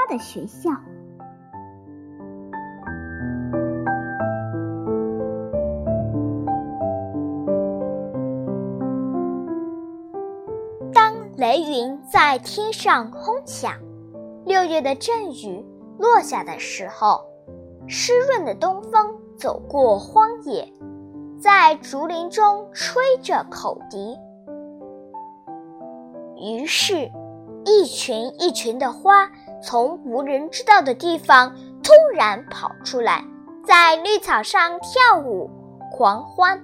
他的学校。当雷云在天上轰响，六月的阵雨落下的时候，湿润的东风走过荒野，在竹林中吹着口笛。于是，一群一群的花从无人知道的地方突然跑出来，在绿草上跳舞狂欢。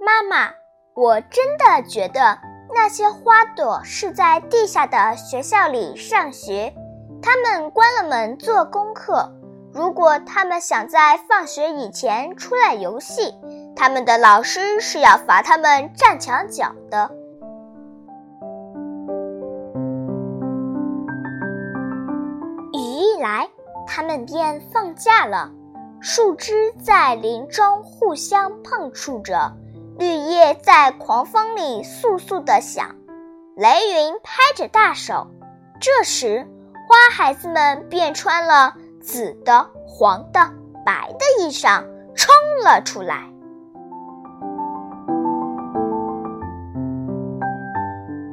妈妈，我真的觉得那些花朵是在地下的学校里上学，他们关了门做功课。如果他们想在放学以前出来游戏，他们的老师是要罚他们站墙角的。雨一来，他们便放假了。树枝在林中互相碰触着。绿叶在狂风里簌簌地响，雷云拍着大手。这时，花孩子们便穿了紫的、黄的、白的衣裳，冲了出来。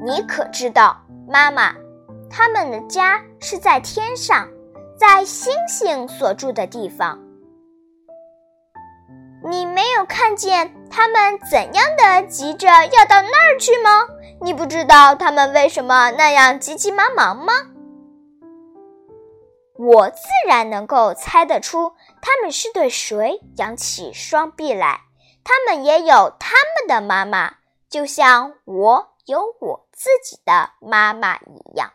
你可知道，妈妈，他们的家是在天上，在星星所住的地方。你没有看见他们怎样的急着要到那儿去吗？你不知道他们为什么那样急急忙忙吗？我自然能够猜得出，他们是对谁扬起双臂来。他们也有他们的妈妈，就像我有我自己的妈妈一样。